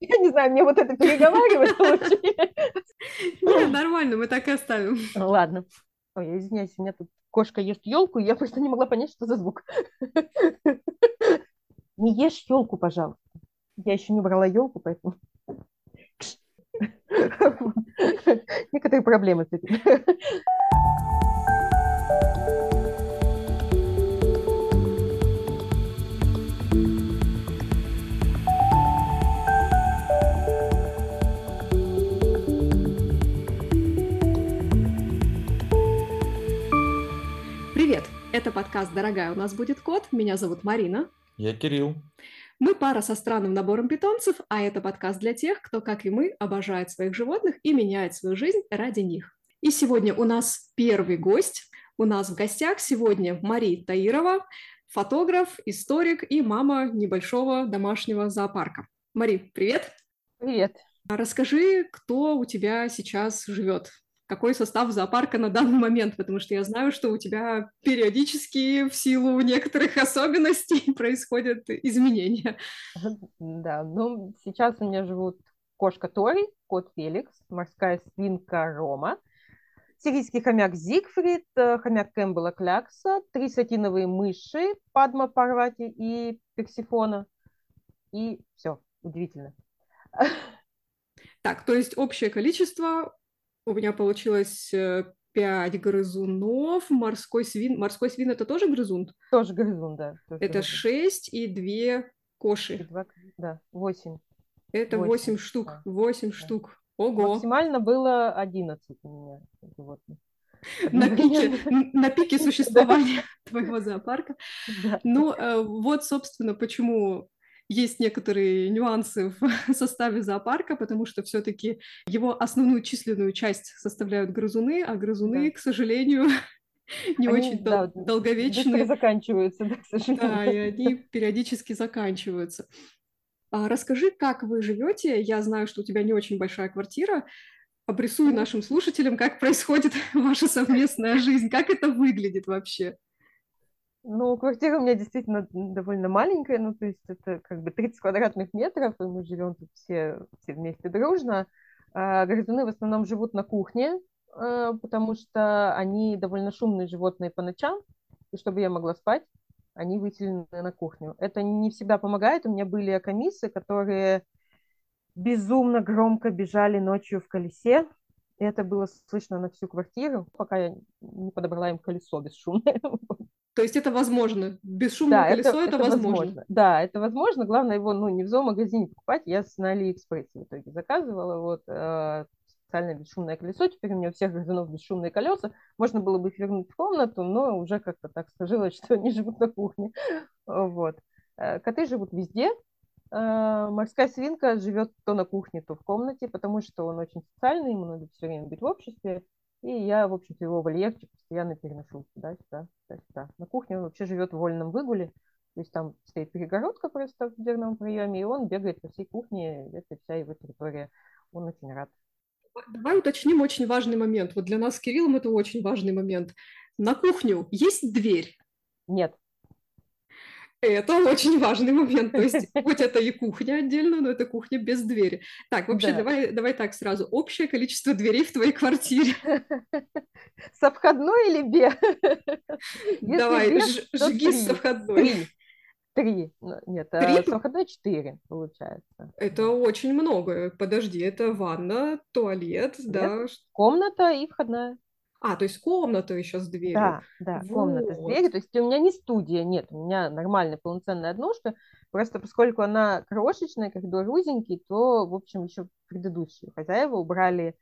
Я не знаю, мне вот это переговаривать лучше. Нет, нормально, мы так и оставим. Ладно. Ой, я извиняюсь, у меня тут кошка ест елку, и я просто не могла понять, что за звук. Не ешь елку, пожалуйста. Я еще не брала елку, поэтому... Некоторые проблемы с этим. Это подкаст «Дорогая, у нас будет кот». Меня зовут Марина. Я Кирилл. Мы пара со странным набором питомцев, а это подкаст для тех, кто, как и мы, обожает своих животных и меняет свою жизнь ради них. И сегодня у нас первый гость. У нас в гостях сегодня Мария Таирова, фотограф, историк и мама небольшого домашнего зоопарка. Мари, привет! Привет! Расскажи, кто у тебя сейчас живет какой состав зоопарка на данный момент, потому что я знаю, что у тебя периодически в силу некоторых особенностей происходят изменения. Да, ну сейчас у меня живут кошка Тори, кот Феликс, морская свинка Рома, сирийский хомяк Зигфрид, э, хомяк Кэмпбелла Клякса, три сатиновые мыши Падма Парвати и Персифона. И все, удивительно. Так, то есть общее количество у меня получилось э, пять грызунов. Морской свин. Морской свин это тоже грызун? Тоже грызун, да. Тоже это шесть и две коши. И два, да, восемь. Это восемь штук. Восемь да. штук. Ого. Максимально было одиннадцать у меня животных. На пике, на пике существования твоего зоопарка. Ну, э, вот, собственно, почему есть некоторые нюансы в составе зоопарка, потому что все-таки его основную численную часть составляют грызуны, а грызуны, да. к сожалению, не они, очень да, дол- долговечные. заканчиваются, да, к сожалению. Да, и они периодически заканчиваются. А расскажи, как вы живете? Я знаю, что у тебя не очень большая квартира. Обрисуй нашим слушателям, как происходит ваша совместная жизнь, как это выглядит вообще. Ну, квартира у меня действительно довольно маленькая, ну, то есть это как бы 30 квадратных метров, и мы живем тут все, все вместе дружно. А грызуны в основном живут на кухне, а, потому что они довольно шумные животные по ночам, и чтобы я могла спать, они выселены на кухню. Это не всегда помогает. У меня были акомисы, которые безумно громко бежали ночью в колесе, и это было слышно на всю квартиру, пока я не подобрала им колесо бесшумное. То есть это возможно. Бесшумное да, колесо это, это, это возможно. возможно. Да, это возможно. Главное его ну, не в зоомагазине покупать. Я на Алиэкспрессе в итоге заказывала. Вот э, специальное бесшумное колесо. Теперь у меня у всех грызунов бесшумные колеса. Можно было бы их вернуть в комнату, но уже как-то так сложилось, что они живут на кухне. Вот. Э, коты живут везде. Э, морская свинка живет то на кухне, то в комнате, потому что он очень социальный, ему надо все время быть в обществе. И я, в общем-то, его вольерчик постоянно переношу сюда-сюда сюда. На кухне он вообще живет в вольном выгуле, то есть там стоит перегородка просто в дверном проеме, и он бегает по всей кухне, это вся его территория. Он очень рад. Давай уточним очень важный момент. Вот для нас с Кириллом это очень важный момент. На кухню есть дверь? Нет. Это очень важный момент. То есть, хоть это и кухня отдельно, но это кухня без двери. Так, вообще, да. давай, давай так сразу. Общее количество дверей в твоей квартире. Со входной или без? Давай, без, жги с входной. Три. Три. Ну, нет, а Три? со входной четыре, получается. Это очень много. Подожди, это ванна, туалет, Нет, да? Комната и входная. А, то есть комната еще с дверью. Да, да, вот. комната с дверью. То есть у меня не студия, нет, у меня нормальная полноценная однушка. Просто поскольку она крошечная, коридор узенький, то, в общем, еще предыдущие хозяева убрали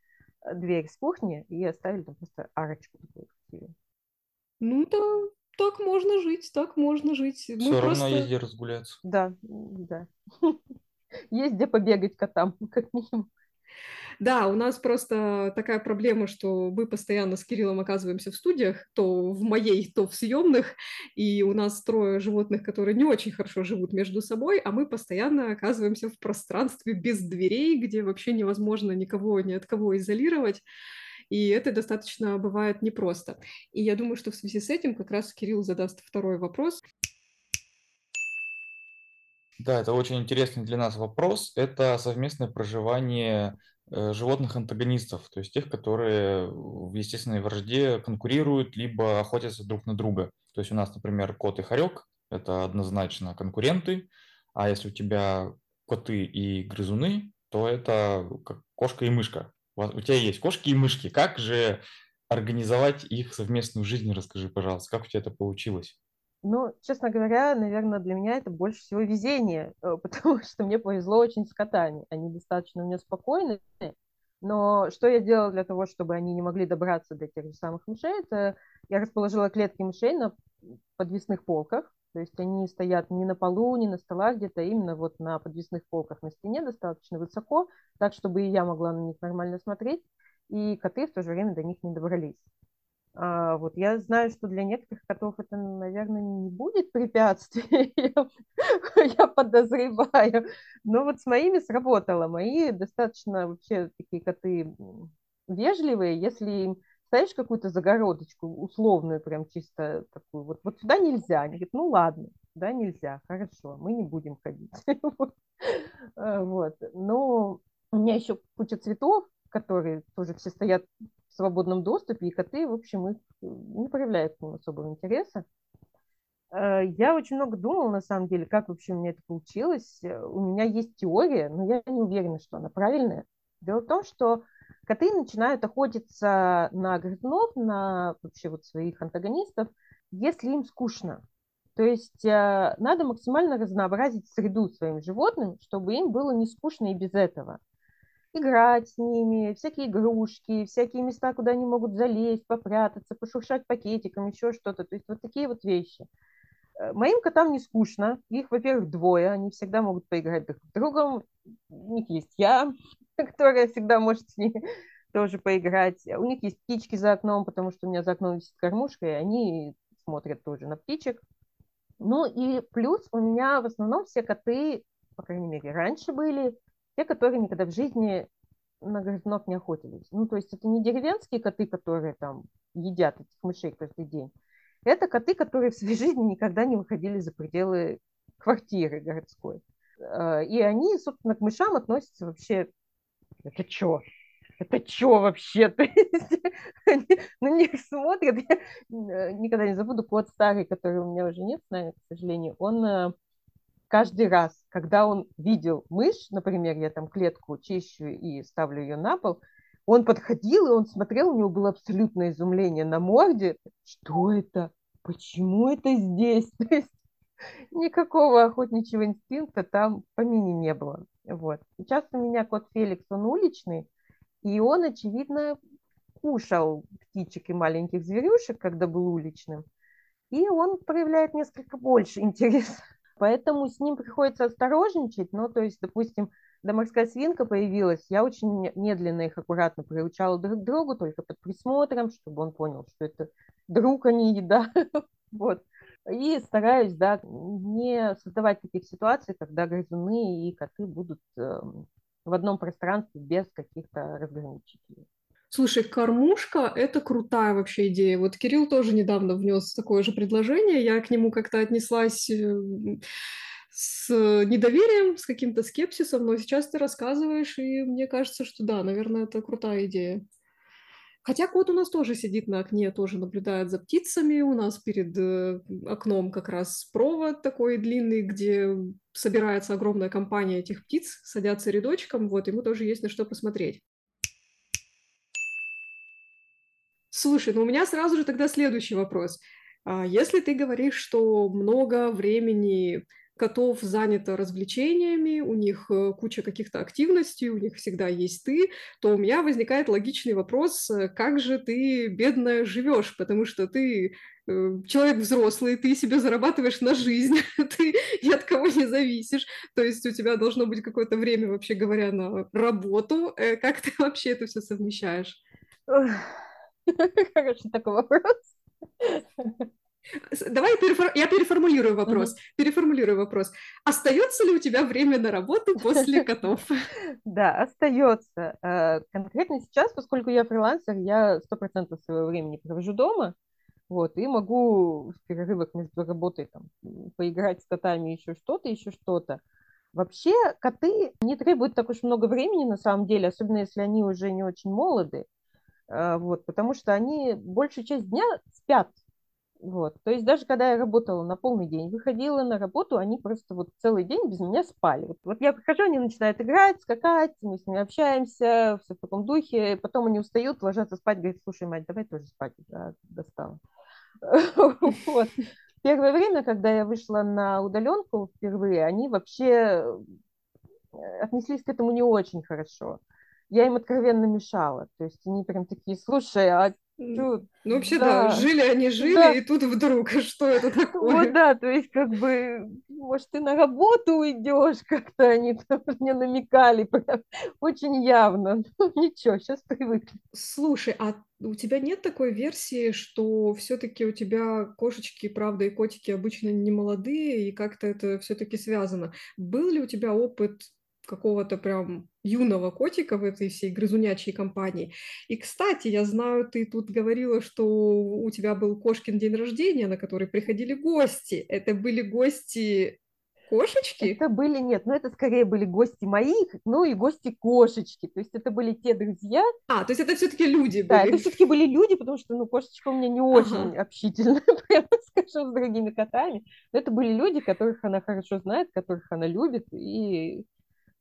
э, дверь с кухни и оставили там просто арочку такую Ну, да, так можно жить, так можно жить. Мы Все просто... равно есть где разгуляться. Да, да. Есть где побегать котам, как минимум. Да, у нас просто такая проблема, что мы постоянно с Кириллом оказываемся в студиях, то в моей, то в съемных, и у нас трое животных, которые не очень хорошо живут между собой, а мы постоянно оказываемся в пространстве без дверей, где вообще невозможно никого ни от кого изолировать. И это достаточно бывает непросто. И я думаю, что в связи с этим как раз Кирилл задаст второй вопрос. Да, это очень интересный для нас вопрос. Это совместное проживание э, животных-антагонистов, то есть тех, которые в естественной вражде конкурируют, либо охотятся друг на друга. То есть у нас, например, кот и хорек – это однозначно конкуренты, а если у тебя коты и грызуны, то это кошка и мышка. У тебя есть кошки и мышки. Как же организовать их совместную жизнь? Расскажи, пожалуйста, как у тебя это получилось? Ну, честно говоря, наверное, для меня это больше всего везение, э, потому что мне повезло очень с котами. Они достаточно у меня спокойные, но что я делала для того, чтобы они не могли добраться до тех же самых мышей, это я расположила клетки мышей на подвесных полках, то есть они стоят не на полу, не на столах, где-то именно вот на подвесных полках на стене достаточно высоко, так, чтобы и я могла на них нормально смотреть, и коты в то же время до них не добрались. А, вот я знаю, что для некоторых котов это, наверное, не будет препятствием, я подозреваю. Но вот с моими сработало. Мои достаточно вообще такие коты вежливые. Если им ставишь какую-то загородочку условную, прям чисто такую, вот, вот сюда нельзя. Они говорят, ну ладно, сюда нельзя, хорошо, мы не будем ходить. А, вот. Но у меня еще куча цветов, которые тоже все стоят в свободном доступе, и коты, в общем, их э, не проявляют к ним особого интереса. Э, я очень много думала, на самом деле, как вообще у меня это получилось. Э, у меня есть теория, но я не уверена, что она правильная. Дело в том, что коты начинают охотиться на грызунов, на вообще вот своих антагонистов, если им скучно. То есть надо максимально разнообразить среду своим животным, чтобы им было не скучно и без этого играть с ними, всякие игрушки, всякие места, куда они могут залезть, попрятаться, пошуршать пакетиком, еще что-то. То есть вот такие вот вещи. Э, моим котам не скучно. Их, во-первых, двое. Они всегда могут поиграть друг с другом. У них есть я, которая всегда может с ними тоже поиграть. У них есть птички за окном, потому что у меня за окном висит кормушка, и они смотрят тоже на птичек. Ну и плюс у меня в основном все коты, по крайней мере, раньше были те, которые никогда в жизни на грызунов не охотились. Ну, то есть это не деревенские коты, которые там едят этих мышей каждый день. Это коты, которые в своей жизни никогда не выходили за пределы квартиры городской. Э, и они, собственно, к мышам относятся вообще... Это что? Это что вообще? То есть, они на них смотрят. Я э, никогда не забуду кот старый, который у меня уже нет с к сожалению. Он э, каждый раз, когда он видел мышь, например, я там клетку чищу и ставлю ее на пол, он подходил, и он смотрел, у него было абсолютное изумление на морде. Что это? Почему это здесь? То есть никакого охотничьего инстинкта там по помине не было. Вот. Сейчас у меня кот Феликс, он уличный, и он, очевидно, кушал птичек и маленьких зверюшек, когда был уличным, и он проявляет несколько больше интереса Поэтому с ним приходится осторожничать. Ну, то есть, допустим, когда морская свинка появилась, я очень медленно их аккуратно приучала друг к другу, только под присмотром, чтобы он понял, что это друг, а не еда. вот. И стараюсь, да, не создавать таких ситуаций, когда грызуны и коты будут э, в одном пространстве без каких-то разграничителей. Слушай, кормушка – это крутая вообще идея. Вот Кирилл тоже недавно внес такое же предложение. Я к нему как-то отнеслась э, с недоверием, с каким-то скепсисом, но сейчас ты рассказываешь, и мне кажется, что да, наверное, это крутая идея. Хотя кот у нас тоже сидит на окне, тоже наблюдает за птицами. У нас перед э, окном как раз провод такой длинный, где собирается огромная компания этих птиц, садятся рядочком, вот, ему тоже есть на что посмотреть. Слушай, ну у меня сразу же тогда следующий вопрос. А если ты говоришь, что много времени котов занято развлечениями, у них э, куча каких-то активностей, у них всегда есть ты, то у меня возникает логичный вопрос, э, как же ты, бедная, живешь, потому что ты э, человек взрослый, ты себе зарабатываешь на жизнь, ты ни от кого не зависишь, то есть у тебя должно быть какое-то время, вообще говоря, на работу. Как ты вообще это все совмещаешь? Хороший такой вопрос. Давай перефор... я переформулирую вопрос. Uh-huh. Переформулирую вопрос. Остается ли у тебя время на работу после котов? Да, остается. Э, конкретно сейчас, поскольку я фрилансер, я сто процентов своего времени провожу дома. Вот, и могу в перерывах между работой там, поиграть с котами, еще что-то, еще что-то. Вообще коты не требуют так уж много времени на самом деле, особенно если они уже не очень молоды, вот, потому что они большую часть дня спят. Вот. То есть даже когда я работала на полный день, выходила на работу, они просто вот целый день без меня спали. Вот, вот я прихожу, они начинают играть, скакать, мы с ними общаемся, все в таком духе. Потом они устают, ложатся спать, говорят, слушай, мать, давай тоже спать, да, достала. Первое время, когда я вышла на удаленку впервые, они вообще э, отнеслись к этому не очень хорошо. Я им откровенно мешала. То есть они прям такие, слушай, а ну, вообще, да. да, жили они жили, да. и тут вдруг, что это такое? Вот, да, то есть, как бы, может, ты на работу уйдешь, как-то они там мне намекали, прям очень явно. Ну, ничего, сейчас привыкли. Слушай, а у тебя нет такой версии, что все-таки у тебя кошечки, правда, и котики обычно не молодые, и как-то это все-таки связано? Был ли у тебя опыт какого-то прям юного котика в этой всей грызунячей компании. И, кстати, я знаю, ты тут говорила, что у тебя был кошкин день рождения, на который приходили гости. Это были гости кошечки? Это были, нет, ну это скорее были гости моих, ну и гости кошечки. То есть это были те друзья. А, то есть это все-таки люди были? Да, это все-таки были люди, потому что, ну, кошечка у меня не очень ага. общительная, прямо скажу, с другими котами. Но это были люди, которых она хорошо знает, которых она любит, и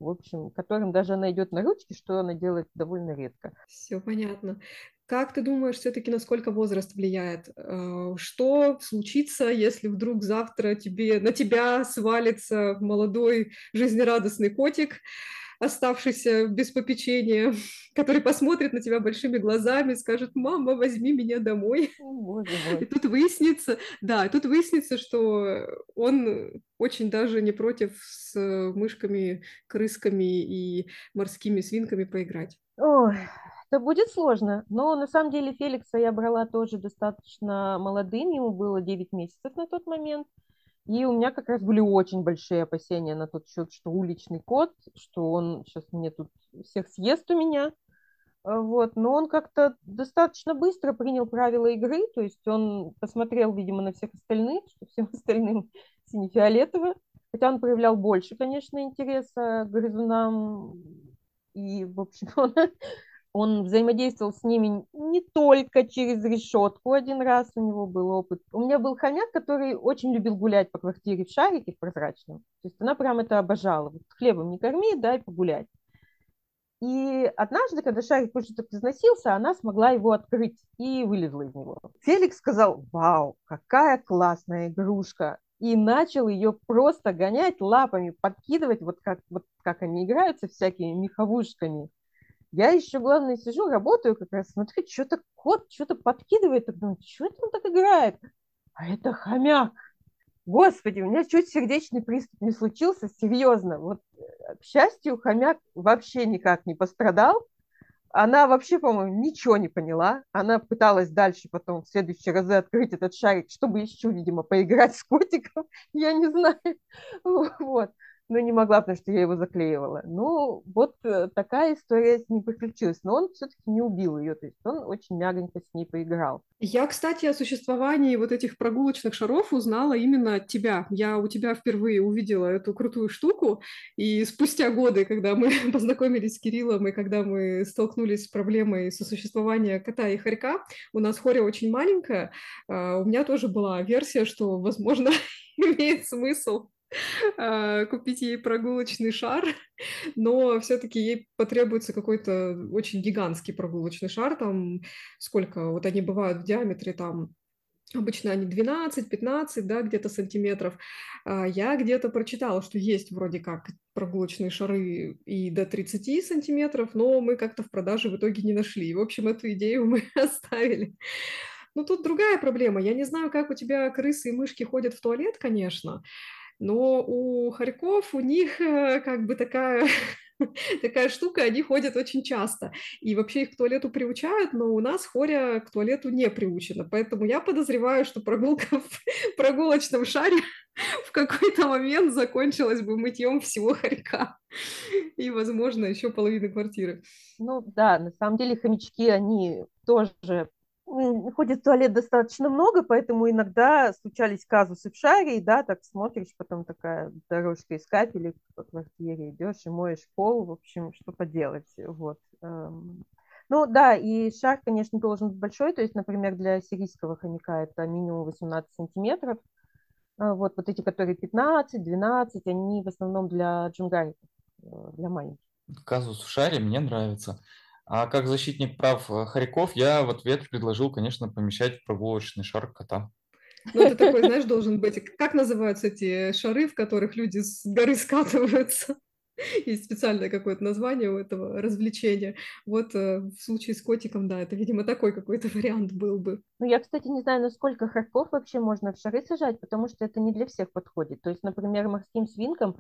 в общем, которым даже она идет на ручки, что она делает довольно редко. Все понятно. Как ты думаешь, все-таки насколько возраст влияет? Э, что случится, если вдруг завтра тебе, на тебя свалится молодой жизнерадостный котик, оставшийся без попечения, который посмотрит на тебя большими глазами, скажет, мама, возьми меня домой. Мой. И тут выяснится, да, тут выяснится, что он очень даже не против с мышками, крысками и морскими свинками поиграть. Ой, это будет сложно, но на самом деле Феликса я брала тоже достаточно молодым, ему было 9 месяцев на тот момент. И у меня как раз были очень большие опасения на тот счет, что уличный кот, что он сейчас мне тут всех съест у меня. А, вот. Но он как-то достаточно быстро принял правила игры, то есть он посмотрел, видимо, на всех остальных, что всем остальным сине-фиолетово. Хотя он проявлял больше, конечно, интереса к грызунам. И, в общем, он он взаимодействовал с ними не только через решетку один раз, у него был опыт. У меня был хомяк, который очень любил гулять по квартире в шарике в прозрачном. То есть она прям это обожала. Вот хлебом не корми, дай погулять. И однажды, когда шарик уже так износился, она смогла его открыть и вылезла из него. Феликс сказал, вау, какая классная игрушка. И начал ее просто гонять лапами, подкидывать, вот как, вот как они играются всякими меховушками. Я еще, главное, сижу, работаю как раз, смотрю, что-то кот что-то подкидывает, так думаю, что это он так играет? А это хомяк. Господи, у меня чуть сердечный приступ не случился, серьезно. Вот, э, к счастью, хомяк вообще никак не пострадал. Она вообще, по-моему, ничего не поняла. Она пыталась дальше потом в следующие разы открыть этот шарик, чтобы еще, видимо, поиграть с котиком. Я не знаю. Вот но не могла, потому что я его заклеивала. Ну, вот э, такая история с ним приключилась. Но он все-таки не убил ее, то есть он очень мягонько с ней поиграл. Я, кстати, о существовании вот этих прогулочных шаров узнала именно от тебя. Я у тебя впервые увидела эту крутую штуку, и спустя годы, когда мы познакомились с Кириллом, и когда мы столкнулись с проблемой сосуществования кота и хорька, у нас хоря очень маленькая, у меня тоже была версия, что, возможно, имеет смысл купить ей прогулочный шар, но все-таки ей потребуется какой-то очень гигантский прогулочный шар, там сколько, вот они бывают в диаметре там Обычно они 12-15, да, где-то сантиметров. А, я где-то прочитала, что есть вроде как прогулочные шары и до 30 сантиметров, но мы как-то в продаже в итоге не нашли. в общем, эту идею мы оставили. Ну, тут другая проблема. Я не знаю, как у тебя крысы и мышки ходят в туалет, конечно, но у хорьков у них э, как бы такая такая штука, они ходят очень часто. И вообще их к туалету приучают, но у нас хоря к туалету не приучена. Поэтому я подозреваю, что прогулка в прогулочном шаре в какой-то момент закончилась бы мытьем всего хорька. И, возможно, еще половины квартиры. Ну да, на самом деле хомячки, они тоже ходит в туалет достаточно много, поэтому иногда случались казусы в шаре, да, так смотришь, потом такая дорожка из капелек по квартире идешь и моешь пол, в общем, что поделать, вот. Эм. Ну да, и шар, конечно, должен быть большой, то есть, например, для сирийского хомяка это минимум 18 сантиметров, а вот, вот эти, которые 15, 12, они в основном для джунгариков, э, для маленьких. Казус в шаре мне нравится. А как защитник прав э, хорьков я в ответ предложил, конечно, помещать в прогулочный шар кота. Ну, это такой, знаешь, должен быть... Как называются эти шары, в которых люди с горы скатываются? Есть специальное какое-то название у этого развлечения. Вот э, в случае с котиком, да, это, видимо, такой какой-то вариант был бы. Ну, я, кстати, не знаю, насколько хорьков вообще можно в шары сажать, потому что это не для всех подходит. То есть, например, морским свинкам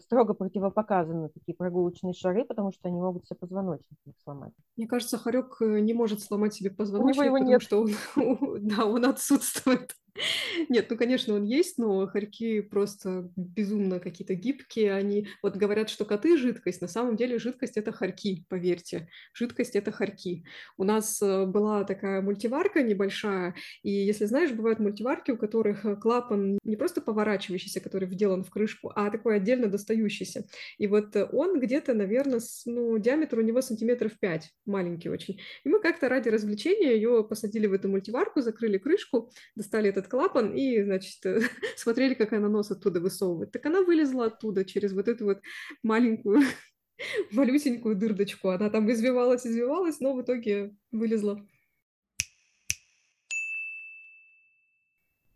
строго противопоказаны такие прогулочные шары, потому что они могут себе позвоночник сломать. Мне кажется, хорек э, не может сломать себе позвоночник, У него его потому нет. что он, да, он отсутствует. Нет, ну, конечно, он есть, но хорьки просто безумно какие-то гибкие. Они вот говорят, что коты – жидкость. На самом деле жидкость – это хорьки, поверьте. Жидкость – это хорьки. У нас э, была такая мультиварка небольшая, и если знаешь, бывают мультиварки, у которых э, клапан не просто поворачивающийся, который вделан в крышку, а такой отдельно достающийся. И вот он где-то, наверное, с, ну, диаметр у него сантиметров 5, маленький очень. И мы как-то ради развлечения ее посадили в эту мультиварку, закрыли крышку, достали этот клапан и, значит, смотрели, как она нос оттуда высовывает. Так она вылезла оттуда через вот эту вот маленькую малюсенькую дырдочку. Она там извивалась, извивалась, но в итоге вылезла.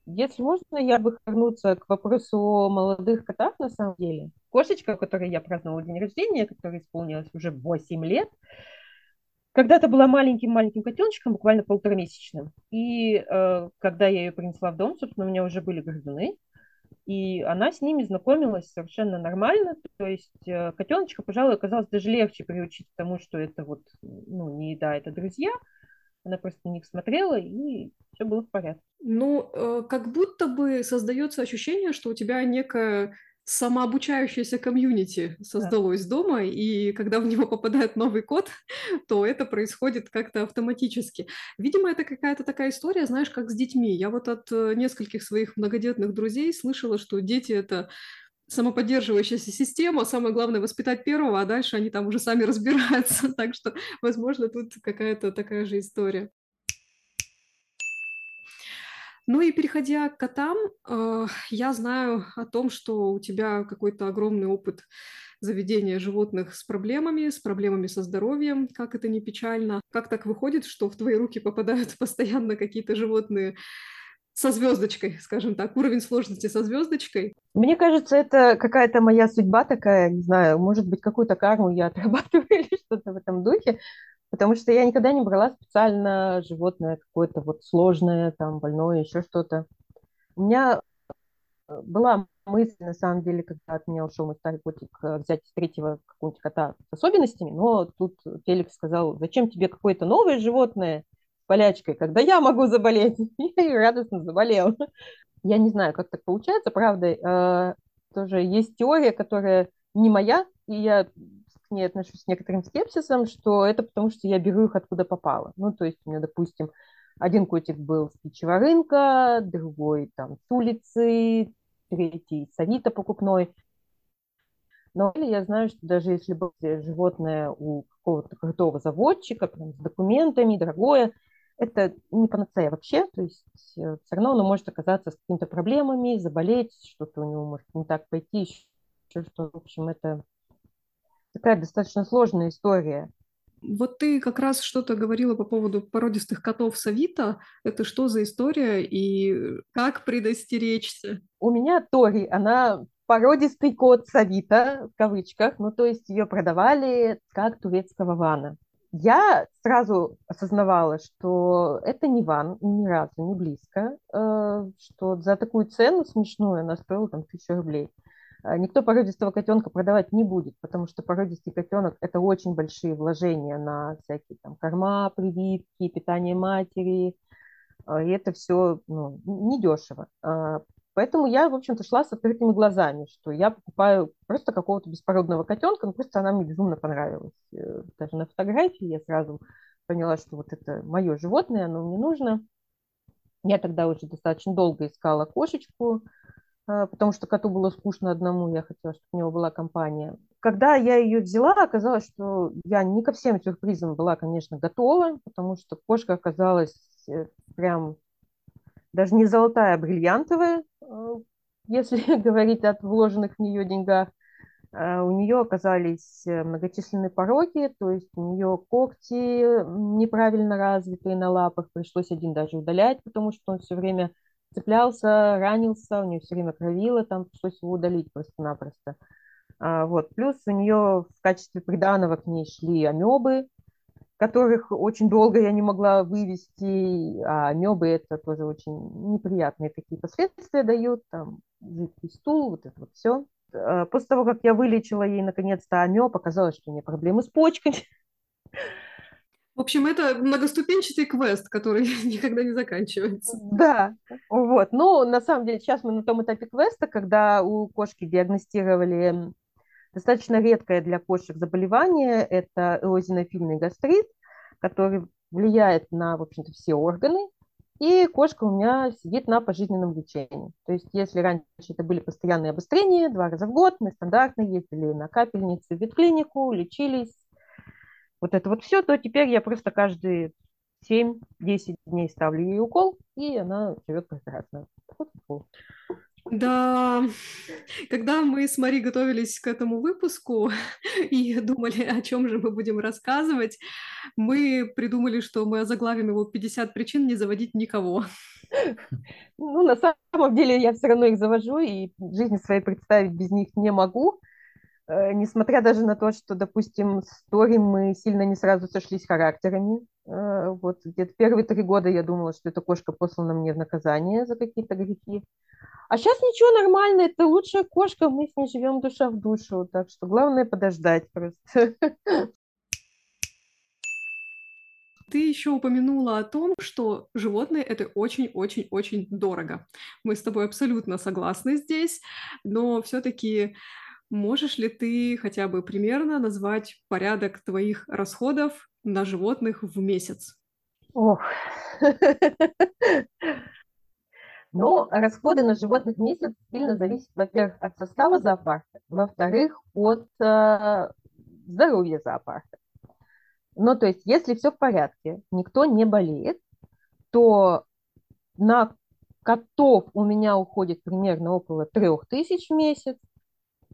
Если можно, я бы вернуться к вопросу о молодых котах, на самом деле. Кошечка, которой я праздновала день рождения, которой исполнилось уже 8 лет, когда-то была маленьким-маленьким котеночком, буквально полуторамесячным. И э, когда я ее принесла в дом, собственно, у меня уже были грызуны, и она с ними знакомилась совершенно нормально. То есть э, котеночка, пожалуй, оказалось даже легче приучить к тому, что это вот, ну, не еда, это друзья. Она просто на них смотрела, и все было в порядке. Ну, э, как будто бы создается ощущение, что у тебя некая самообучающееся комьюнити создалось да. дома, и когда в него попадает новый код, то это происходит как-то автоматически. Видимо, это какая-то такая история, знаешь, как с детьми. Я вот от э, нескольких своих многодетных друзей слышала, что дети — это самоподдерживающаяся система, самое главное воспитать первого, а дальше они там уже сами разбираются. Так что, возможно, тут какая-то такая же история. Ну и переходя к котам, э, я знаю о том, что у тебя какой-то огромный опыт заведения животных с проблемами, с проблемами со здоровьем, как это не печально. Как так выходит, что в твои руки попадают постоянно какие-то животные со звездочкой, скажем так, уровень сложности со звездочкой? Мне кажется, это какая-то моя судьба такая, не знаю, может быть, какую-то карму я отрабатываю или что-то в этом духе, Потому что я никогда не брала специально животное какое-то вот сложное, там, больное, еще что-то. У меня э, была мысль, на самом деле, когда от меня ушел мой старый котик, э, взять третьего какого-нибудь кота с особенностями, но тут Феликс сказал, зачем тебе какое-то новое животное с болячкой, когда я могу заболеть? Я радостно заболела. Я не знаю, как так получается, правда. Э, тоже есть теория, которая не моя, и я ней отношусь с некоторым скепсисом, что это потому, что я беру их откуда попало. Ну, то есть у меня, допустим, один котик был с птичьего рынка, другой там с улицы, третий с Авито покупной. Но я знаю, что даже если бы животное у какого-то крутого заводчика, прям с документами, дорогое, это не панацея вообще, то есть э, все равно оно может оказаться с какими-то проблемами, заболеть, что-то у него может не так пойти, еще что, в общем, это такая достаточно сложная история. Вот ты как раз что-то говорила по поводу породистых котов Савита. Это что за история и как предостеречься? У меня Тори, она породистый кот Савита, в кавычках, ну то есть ее продавали как турецкого вана. Я сразу осознавала, что это не ван, ни разу не близко, э, что за такую цену смешную она стоила там тысячу рублей. А, никто породистого котенка продавать не будет, потому что породистый котенок – это очень большие вложения на всякие там корма, прививки, питание матери, а, и это все ну, недешево. А, поэтому я, в общем-то, шла с открытыми глазами, что я покупаю просто какого-то беспородного котенка, ну просто она мне безумно понравилась. Э, даже на фотографии я сразу поняла, что вот это мое животное, оно мне нужно. Я тогда уже достаточно долго искала кошечку, потому что коту было скучно одному, я хотела, чтобы у него была компания. Когда я ее взяла, оказалось, что я не ко всем сюрпризам была, конечно, готова, потому что кошка оказалась э, прям даже не золотая, а бриллиантовая, э, если говорить о вложенных в нее деньгах. Э, у нее оказались многочисленные пороки, то есть у нее когти неправильно развитые на лапах, пришлось один даже удалять, потому что он все время цеплялся, ранился, у нее все время кровило, там пришлось его удалить просто-напросто. А, вот. Плюс у нее в качестве приданого к ней шли амебы, которых очень долго я не могла вывести, а амебы это тоже очень неприятные такие последствия дают, там жидкий стул, вот это вот все. А, после того, как я вылечила ей наконец-то амеб, оказалось, что у нее проблемы с почками. В общем, это многоступенчатый квест, который никогда не заканчивается. Да, вот. Но на самом деле сейчас мы на том этапе квеста, когда у кошки диагностировали достаточно редкое для кошек заболевание, это эозинофильный гастрит, который влияет на, в общем-то, все органы, и кошка у меня сидит на пожизненном лечении. То есть если раньше это были постоянные обострения, два раза в год, мы стандартно ездили на капельницы в ветклинику, лечились, вот это вот все, то теперь я просто каждые 7-10 дней ставлю ей укол, и она живет прекрасно. Да, когда мы с Мари готовились к этому выпуску и думали, о чем же мы будем рассказывать, мы придумали, что мы озаглавим его «50 причин не заводить никого». Ну, на самом деле я все равно их завожу, и жизни своей представить без них не могу. Э, несмотря даже на то, что, допустим, с Тори мы сильно не сразу сошлись характерами. Э, вот где-то первые три года я думала, что эта кошка послана мне в наказание за какие-то грехи. А сейчас ничего, нормально, это лучшая кошка, мы с ней живем душа в душу, так что главное подождать просто. Ты еще упомянула о том, что животные это очень-очень-очень дорого. Мы с тобой абсолютно согласны здесь, но все-таки Можешь ли ты хотя бы примерно назвать порядок твоих расходов на животных в месяц? Ох. Ну, расходы на животных в месяц сильно зависят, во-первых, от состава зоопарка, во-вторых, от э, здоровья зоопарка. Ну, то есть, если все в порядке, никто не болеет, то на котов у меня уходит примерно около трех тысяч в месяц,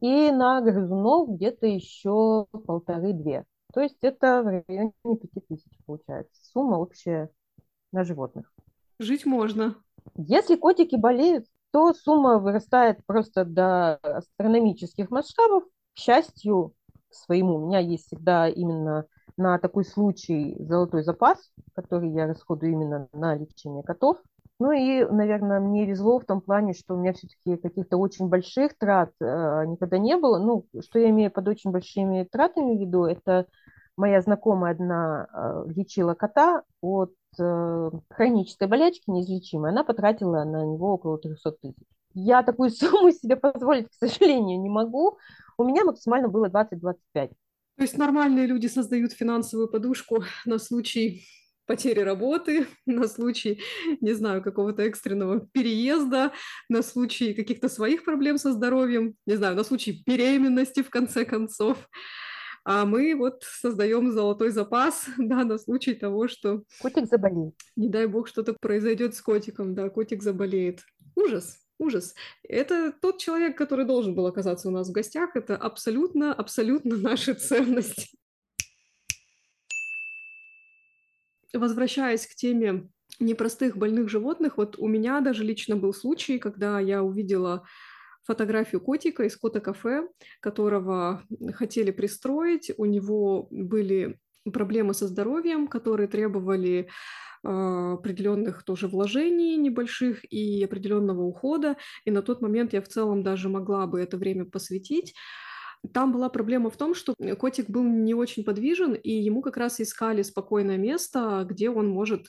и на грызунов где-то еще полторы-две. То есть это в районе пяти тысяч получается. Сумма общая на животных. Жить можно. Если котики болеют, то сумма вырастает просто до астрономических масштабов. К счастью своему, у меня есть всегда именно на такой случай золотой запас, который я расходую именно на лечение котов. Ну и, наверное, мне везло в том плане, что у меня все-таки каких-то очень больших трат э, никогда не было. Ну, что я имею под очень большими тратами в виду, это моя знакомая одна э, лечила кота от э, хронической болячки неизлечимой. Она потратила на него около 300 тысяч. Я такую сумму себе позволить, к сожалению, не могу. У меня максимально было 20-25. То есть нормальные люди создают финансовую подушку на случай потери работы, на случай, не знаю, какого-то экстренного переезда, на случай каких-то своих проблем со здоровьем, не знаю, на случай беременности, в конце концов. А мы вот создаем золотой запас, да, на случай того, что... Котик заболеет. Не дай бог, что-то произойдет с котиком, да, котик заболеет. Ужас, ужас. Это тот человек, который должен был оказаться у нас в гостях. Это абсолютно, абсолютно наши ценности. Возвращаясь к теме непростых больных животных, вот у меня даже лично был случай, когда я увидела фотографию котика из кота-кафе, которого хотели пристроить. У него были проблемы со здоровьем, которые требовали э, определенных тоже вложений небольших и определенного ухода. И на тот момент я в целом даже могла бы это время посвятить. Там была проблема в том, что котик был не очень подвижен, и ему как раз искали спокойное место, где он может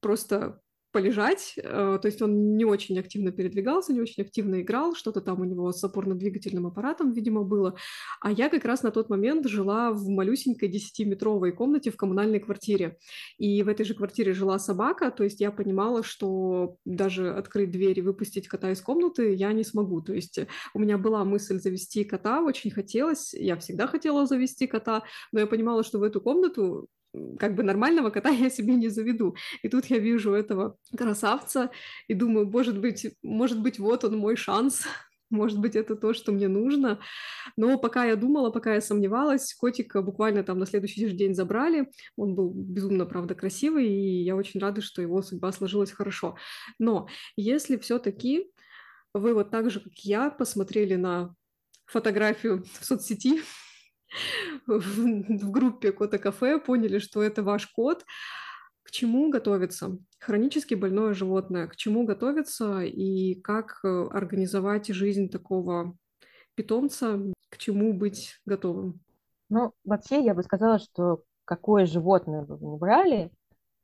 просто полежать, э, то есть он не очень активно передвигался, не очень активно играл, что-то там у него с опорно-двигательным аппаратом, видимо, было. А я как раз на тот момент жила в малюсенькой 10-метровой комнате в коммунальной квартире. И в этой же квартире жила собака, то есть я понимала, что даже открыть дверь и выпустить кота из комнаты я не смогу. То есть у меня была мысль завести кота, очень хотелось, я всегда хотела завести кота, но я понимала, что в эту комнату как бы нормального кота я себе не заведу. И тут я вижу этого красавца и думаю, может быть, может быть, вот он мой шанс, может быть, это то, что мне нужно. Но пока я думала, пока я сомневалась, котика буквально там на следующий день забрали. Он был безумно, правда, красивый, и я очень рада, что его судьба сложилась хорошо. Но если все-таки вы вот так же, как я, посмотрели на фотографию в соцсети, в группе Кота Кафе, поняли, что это ваш кот. К чему готовиться? Хронически больное животное. К чему готовиться и как э, организовать жизнь такого питомца? К чему быть готовым? Ну, вообще, я бы сказала, что какое животное вы не брали,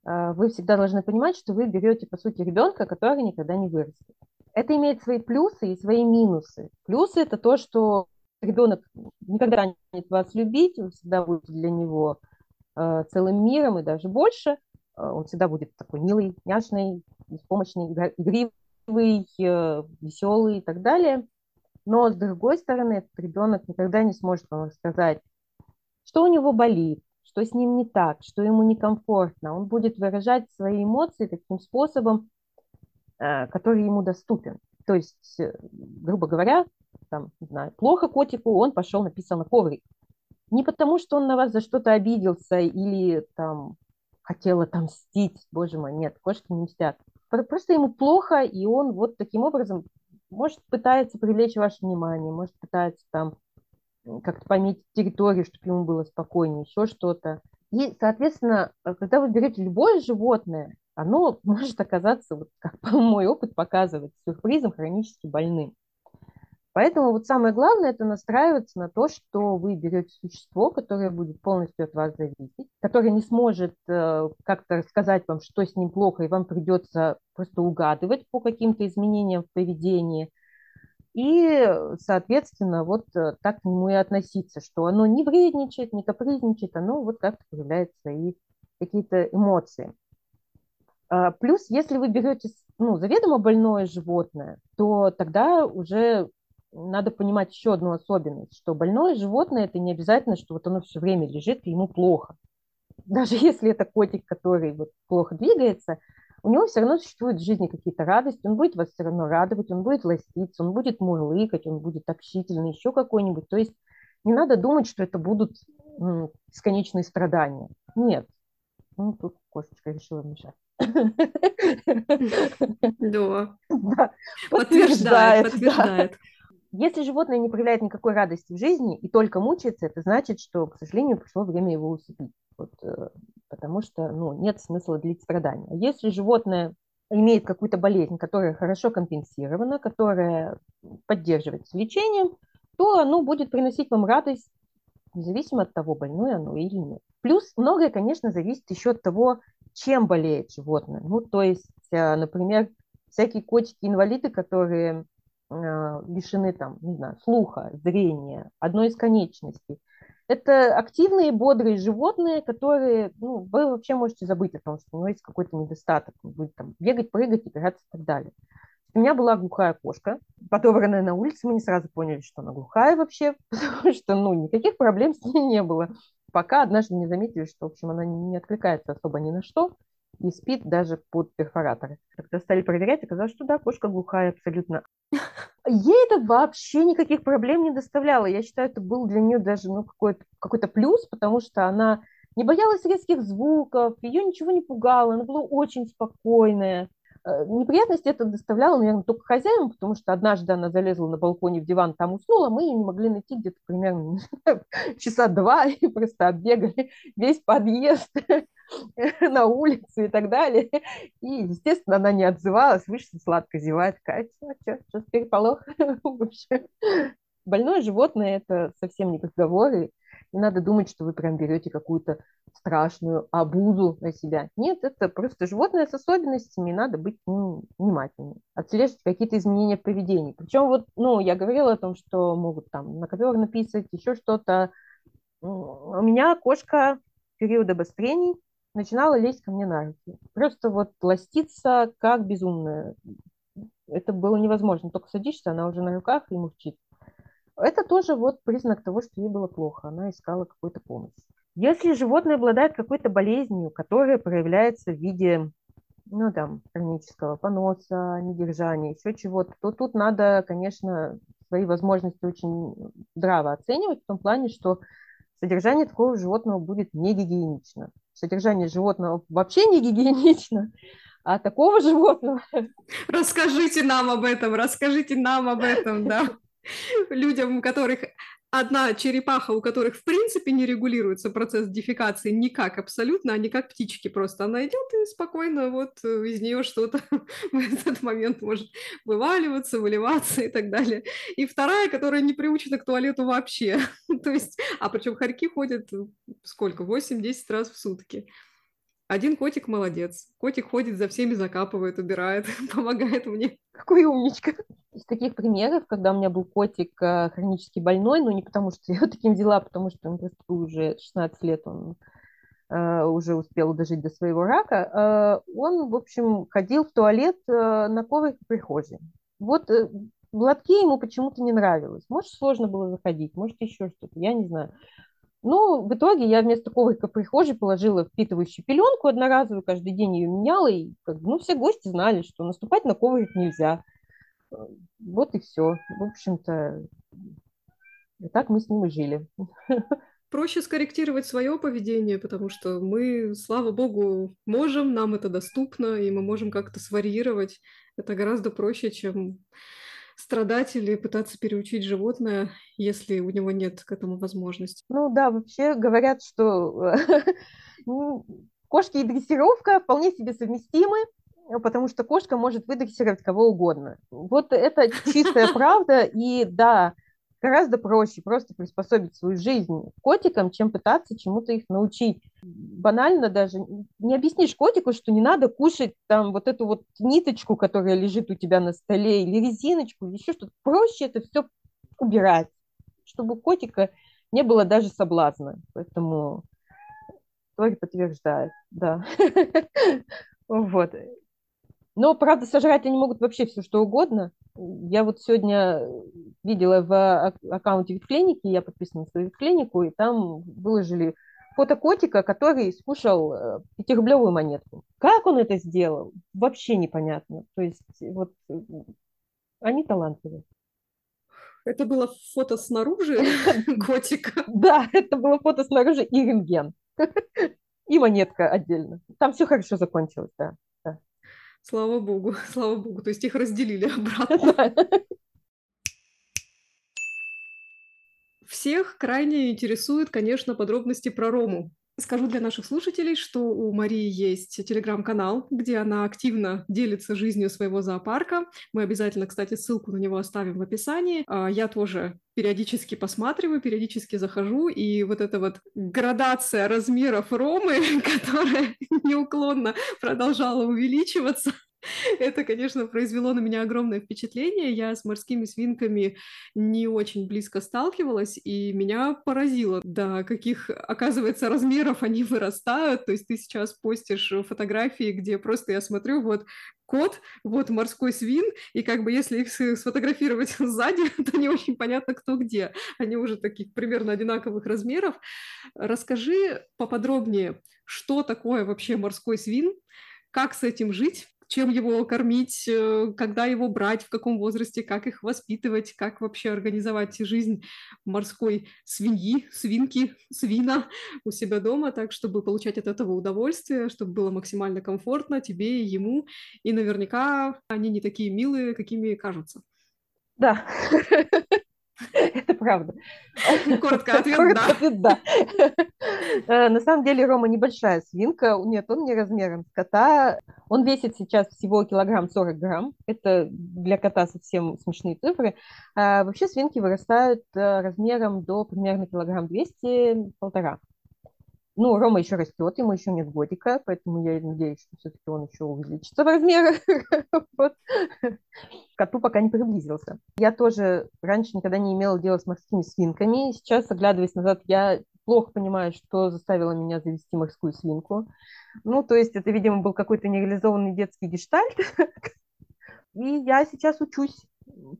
э, вы всегда должны понимать, что вы берете, по сути, ребенка, который никогда не вырастет. Это имеет свои плюсы и свои минусы. Плюсы – это то, что ребенок никогда не будет вас любить, вы всегда будете для него э, целым миром и даже больше. Э, он всегда будет такой милый, няшный, беспомощный, игривый, э, веселый и так далее. Но с другой стороны, этот ребенок никогда не сможет вам рассказать, что у него болит, что с ним не так, что ему некомфортно. Он будет выражать свои эмоции таким способом, э, который ему доступен. То есть, э, грубо говоря, там, не знаю, плохо котику, он пошел, написал на коврик. Не потому, что он на вас за что-то обиделся или там хотел отомстить, боже мой, нет, кошки не мстят. Просто ему плохо, и он вот таким образом, может, пытается привлечь ваше внимание, может, пытается там как-то пометить территорию, чтобы ему было спокойнее, еще что-то. И, соответственно, когда вы берете любое животное, оно может оказаться, вот как мой опыт показывает, сюрпризом хронически больным. Поэтому вот самое главное это настраиваться на то, что вы берете существо, которое будет полностью от вас зависеть, которое не сможет э, как-то рассказать вам, что с ним плохо, и вам придется просто угадывать по каким-то изменениям в поведении. И, соответственно, вот э, так к нему и относиться, что оно не вредничает, не капризничает, оно вот как-то проявляет свои какие-то эмоции. А, плюс, если вы берете ну, заведомо больное животное, то тогда уже надо понимать еще одну особенность, что больное животное это не обязательно, что вот оно все время лежит и ему плохо. Даже если это котик, который вот плохо двигается, у него все равно существуют в жизни какие-то радости, он будет вас все равно радовать, он будет ластиться, он будет мурлыкать, он будет общительный, еще какой-нибудь. То есть не надо думать, что это будут бесконечные страдания. Нет. Ну, тут кошечка решила мешать. Да. Подтверждает, подтверждает. Если животное не проявляет никакой радости в жизни и только мучается, это значит, что, к сожалению, пришло время его усыпить. Вот, э, потому что ну, нет смысла длить страдания. Если животное имеет какую-то болезнь, которая хорошо компенсирована, которая поддерживается лечением, то оно будет приносить вам радость, независимо от того, больное оно или нет. Плюс многое, конечно, зависит еще от того, чем болеет животное. Ну, то есть, э, например, всякие котики-инвалиды, которые лишены там, не знаю, слуха, зрения, одной из конечностей. Это активные, бодрые животные, которые, ну, вы вообще можете забыть о том, что у него есть какой-то недостаток, он будет там бегать, прыгать, играться и так далее. У меня была глухая кошка, подобранная на улице, мы не сразу поняли, что она глухая вообще, потому что, ну, никаких проблем с ней не было. Пока однажды не заметили, что, в общем, она не откликается особо ни на что, и спит даже под перфораторы. Когда стали проверять, оказалось, что да, кошка глухая абсолютно. Ей это вообще никаких проблем не доставляло. Я считаю, это был для нее даже ну, какой-то какой плюс, потому что она не боялась резких звуков, ее ничего не пугало, она была очень спокойная. Э, неприятности это доставляло, наверное, только хозяевам, потому что однажды она залезла на балконе в диван, там уснула, мы ее не могли найти где-то примерно часа два, и просто оббегали весь подъезд на улицу и так далее. И, естественно, она не отзывалась, вышла сладко зевает, такая, что, что, переполох? Больное животное – это совсем не разговоры. не надо думать, что вы прям берете какую-то страшную обузу на себя. Нет, это просто животное с особенностями, и надо быть ну, внимательным, отслеживать какие-то изменения в поведении. Причем вот, ну, я говорила о том, что могут там на ковер написать, еще что-то. У меня кошка период обострений начинала лезть ко мне на руки. Просто вот ластиться как безумная. Это было невозможно. Только садишься, она уже на руках и мурчит. Это тоже вот признак того, что ей было плохо. Она искала какую-то помощь. Если животное обладает какой-то болезнью, которая проявляется в виде ну, там, хронического поноса, недержания, еще чего-то, то тут надо, конечно, свои возможности очень здраво оценивать в том плане, что содержание такого животного будет не гигиенично. Содержание животного вообще не гигиенично, а такого животного... Расскажите нам об этом, расскажите нам об этом, да. Людям, у которых одна черепаха, у которых в принципе не регулируется процесс дефекации никак абсолютно, а не как птички просто. Она идет и спокойно вот э, из нее что-то в этот момент может вываливаться, выливаться и так далее. И вторая, которая не приучена к туалету вообще. То есть, а причем хорьки ходят э, сколько? 8-10 раз в сутки. Один котик молодец. Котик ходит за всеми, закапывает, убирает, помогает мне. Какой умничка. Из таких примеров, когда у меня был котик э, хронически больной, но не потому, что я его таким взяла, а потому что он просто уже 16 лет, он э, уже успел дожить до своего рака, э, он, в общем, ходил в туалет на коврике прихожей. Вот в лотке ему почему-то не нравилось. Может, сложно было заходить, может, еще что-то, я не знаю. Ну, в итоге я вместо коврика прихожей положила впитывающую пеленку одноразовую, каждый день ее меняла, и ну, все гости знали, что наступать на коврик нельзя. Вот и все. В общем-то, и так мы с ним и жили. Проще скорректировать свое поведение, потому что мы, слава богу, можем, нам это доступно, и мы можем как-то сварьировать. Это гораздо проще, чем страдать или пытаться переучить животное, если у него нет к этому возможности. Ну да, вообще говорят, что ну, кошки и дрессировка вполне себе совместимы, потому что кошка может выдрессировать кого угодно. Вот это чистая правда, и да, гораздо проще просто приспособить свою жизнь котикам, чем пытаться чему-то их научить. Банально даже не объяснишь котику, что не надо кушать там вот эту вот ниточку, которая лежит у тебя на столе, или резиночку, или еще что-то. Проще это все убирать, чтобы котика не было даже соблазна. Поэтому Тори подтверждает, да. Вот. Но, правда, сожрать они могут вообще все, что угодно. Я вот сегодня видела в аккаунте ветклиники, я подписана на свою ветклинику, и там выложили фото котика, который скушал э, пятирублевую монетку. Как он это сделал? Вообще непонятно. То есть вот э, они талантливые. Это было фото снаружи котика? Да, это было фото снаружи и рентген. И монетка отдельно. Там все хорошо закончилось, да. Слава богу, слава богу. То есть их разделили обратно. Всех крайне интересуют, конечно, подробности про Рому. Скажу для наших слушателей, что у Марии есть телеграм-канал, где она активно делится жизнью своего зоопарка. Мы обязательно, кстати, ссылку на него оставим в описании. А, я тоже периодически посматриваю, периодически захожу, и вот эта вот градация размеров Ромы, которая неуклонно продолжала увеличиваться, это, конечно, произвело на меня огромное впечатление. Я с морскими свинками не очень близко сталкивалась, и меня поразило, до каких, оказывается, размеров они вырастают. То есть ты сейчас постишь фотографии, где просто я смотрю, вот кот, вот морской свин, и как бы если их сфотографировать сзади, то не очень понятно, кто где. Они уже таких примерно одинаковых размеров. Расскажи поподробнее, что такое вообще морской свин, как с этим жить, чем его кормить, э, когда его брать, в каком возрасте, как их воспитывать, как вообще организовать жизнь морской свиньи, свинки, свина у себя дома, так, чтобы получать от этого удовольствие, чтобы было максимально комфортно тебе и ему. И наверняка они не такие милые, какими кажутся. Да, это правда. Коротко ответ, Коротко да. Ответ, да. Э, на самом деле Рома небольшая свинка. Нет, он не размером с кота. Он весит сейчас всего килограмм 40 грамм. Это для кота совсем смешные цифры. А вообще свинки вырастают э, размером до примерно килограмм 200, полтора. Ну, Рома еще растет, ему еще нет годика, поэтому я надеюсь, что все-таки он еще увеличится в размерах. вот. Коту пока не приблизился. Я тоже раньше никогда не имела дела с морскими свинками. Сейчас, оглядываясь назад, я плохо понимаю, что заставило меня завести морскую свинку. Ну, то есть это, видимо, был какой-то нереализованный детский гештальт. И я сейчас учусь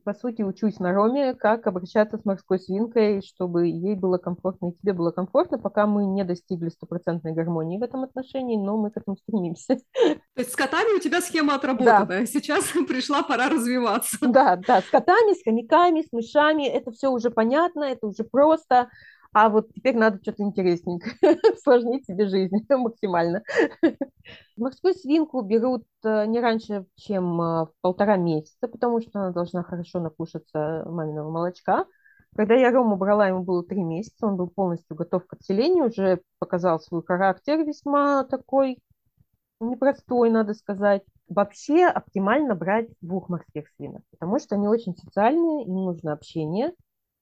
по сути, учусь на Роме, как обращаться с морской свинкой, чтобы ей было комфортно и тебе было комфортно, пока мы не достигли стопроцентной гармонии в этом отношении, но мы к этому стремимся. То есть с котами у тебя схема отработана, да. сейчас пришла пора развиваться. Да, да, с котами, с хомяками, с мышами, это все уже понятно, это уже просто, а вот теперь надо что-то интересненькое, сложнее себе жизнь максимально. Морскую свинку берут э, не раньше, чем э, в полтора месяца, потому что она должна хорошо накушаться маминого молочка. Когда я Рому брала, ему было три месяца, он был полностью готов к отселению, уже показал свой характер весьма такой непростой, надо сказать. Вообще оптимально брать двух морских свинок, потому что они очень социальные, им нужно общение,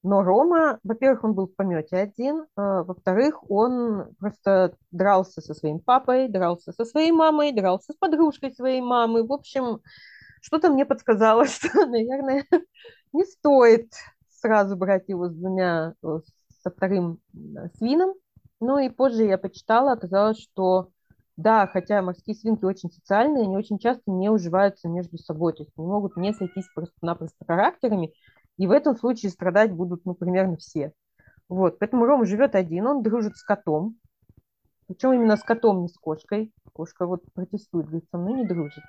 но Рома, во-первых, он был в помете один, а, во-вторых, он просто дрался со своим папой, дрался со своей мамой, дрался с подружкой своей мамы. В общем, что-то мне подсказало, что, наверное, не стоит сразу брать его с двумя, э, со вторым свином. Ну и позже я почитала, оказалось, что да, хотя морские свинки очень социальные, они очень часто не уживаются между собой, то есть они могут не сойтись просто-напросто характерами, и в этом случае страдать будут, ну, примерно все. Вот, поэтому Рома живет один, он дружит с котом. Причем именно с котом, не с кошкой. Кошка вот протестует, говорит, со мной не дружит.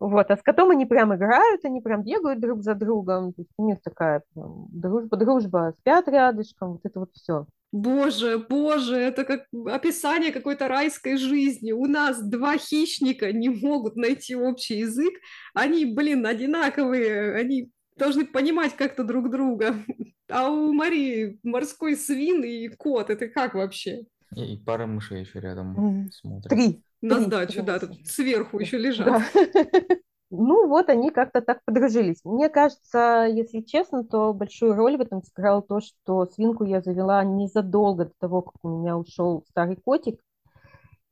Вот, а с котом они прям играют, они прям бегают друг за другом. То есть у них такая дружба-дружба, спят рядышком, вот это вот все. Боже, боже, это как описание какой-то райской жизни. У нас два хищника не могут найти общий язык. Они, блин, одинаковые, они должны понимать как-то друг друга. А у Марии морской свин и кот, это как вообще? И, и пара мышей еще рядом смотрят. Три. На сдачу, да, тут сверху еще лежат. Ну вот они как-то так подружились. Мне кажется, если честно, то большую роль в этом сыграло то, что свинку я завела незадолго до того, как у меня ушел старый котик.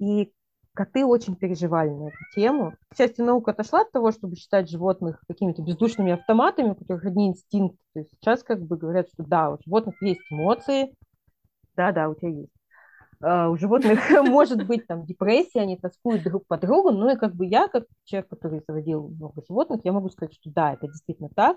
И коты очень переживали на эту тему. К счастью, наука отошла от того, чтобы считать животных какими-то бездушными автоматами, у которых одни инстинкты. То есть сейчас как бы говорят, что да, у животных есть эмоции, да-да, у тебя есть. Uh, у животных может быть там депрессия, они тоскуют друг по другу, ну и как бы я, как человек, который заводил много животных, я могу сказать, что да, это действительно так.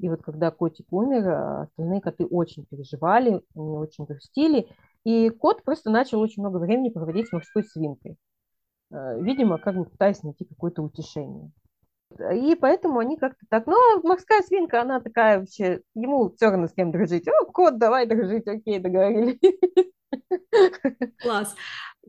И вот когда котик умер, а, остальные коты очень переживали, они очень грустили, и кот просто начал очень много времени проводить с морской свинкой. Э, видимо, как бы пытаясь найти какое-то утешение. И поэтому они как-то так, ну, морская свинка, она такая вообще, ему все равно с кем дружить. О, кот, давай дружить, окей, договорились. Класс.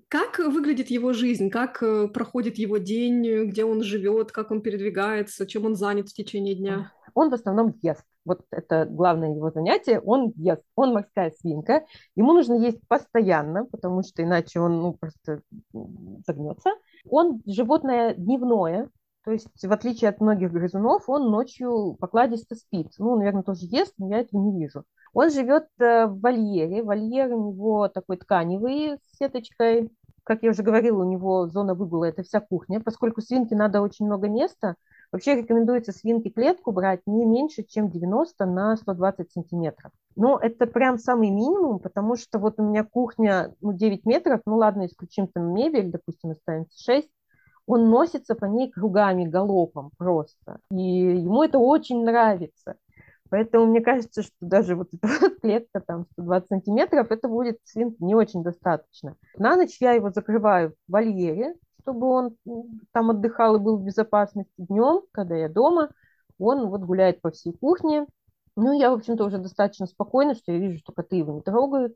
Как выглядит его жизнь? Как э, проходит его день? Где он живет? Как он передвигается? Чем он занят в течение дня? Он в основном ест. Вот это главное его занятие. Он ест. Он морская свинка. Ему нужно есть постоянно, потому что иначе он ну, просто загнется. Он животное дневное, то есть, в отличие от многих грызунов, он ночью покладисто спит. Ну, наверное, тоже ест, но я этого не вижу. Он живет э, в вольере. Вольер у него такой тканевый с сеточкой. Как я уже говорила, у него зона выгула – это вся кухня. Поскольку свинке надо очень много места, вообще рекомендуется свинке клетку брать не меньше, чем 90 на 120 сантиметров. Но это прям самый минимум, потому что вот у меня кухня ну, 9 метров, ну ладно, исключим там мебель, допустим, останется 6, он носится по ней кругами, галопом просто. И ему это очень нравится. Поэтому мне кажется, что даже вот эта вот клетка там 120 сантиметров, это будет свинке не очень достаточно. На ночь я его закрываю в вольере, чтобы он там отдыхал и был в безопасности. Днем, когда я дома, он вот гуляет по всей кухне. Ну, я, в общем-то, уже достаточно спокойна, что я вижу, что коты его не трогают,